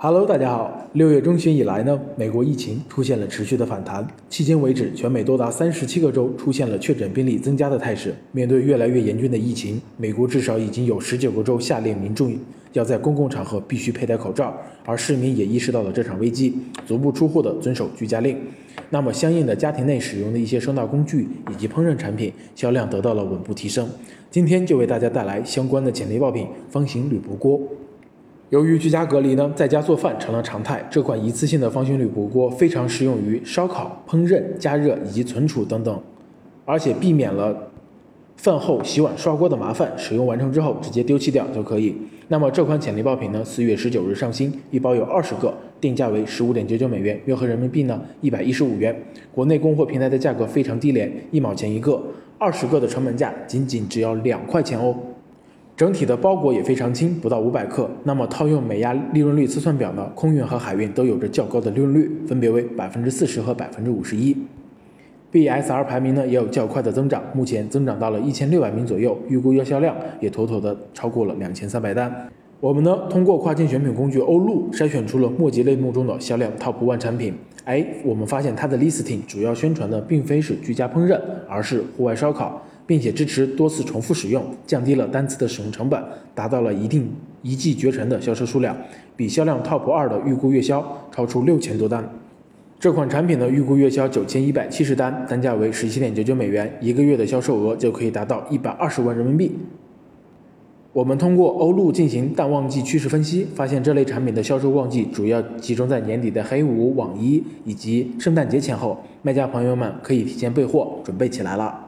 Hello，大家好。六月中旬以来呢，美国疫情出现了持续的反弹。迄今为止，全美多达三十七个州出现了确诊病例增加的态势。面对越来越严峻的疫情，美国至少已经有十九个州下令民众要在公共场合必须佩戴口罩，而市民也意识到了这场危机，足不出户的遵守居家令。那么，相应的家庭内使用的一些收纳工具以及烹饪产品销量得到了稳步提升。今天就为大家带来相关的潜力爆品——方形铝箔锅。由于居家隔离呢，在家做饭成了常态。这款一次性的方形铝箔锅非常适用于烧烤、烹饪、加热以及存储等等，而且避免了饭后洗碗刷锅的麻烦。使用完成之后直接丢弃掉就可以。那么这款潜力爆品呢，四月十九日上新，一包有二十个，定价为十五点九九美元，约合人民币呢一百一十五元。国内供货平台的价格非常低廉，一毛钱一个，二十个的成本价仅仅只要两块钱哦。整体的包裹也非常轻，不到五百克。那么套用美亚利润率测算表呢，空运和海运都有着较高的利润率，分别为百分之四十和百分之五十一。BSR 排名呢也有较快的增长，目前增长到了一千六百名左右，预估月销量也妥妥的超过了两千三百单。我们呢通过跨境选品工具欧陆筛选出了墨迹类目中的销量 TOP ONE 产品。哎，我们发现它的 listing 主要宣传的并非是居家烹饪，而是户外烧烤。并且支持多次重复使用，降低了单次的使用成本，达到了一定一骑绝尘的销售数量，比销量 TOP 二的预估月销超出六千多单。这款产品的预估月销九千一百七十单，单价为十七点九九美元，一个月的销售额就可以达到一百二十万人民币。我们通过欧路进行淡旺季趋势分析，发现这类产品的销售旺季主要集中在年底的黑五、网一以及圣诞节前后，卖家朋友们可以提前备货，准备起来了。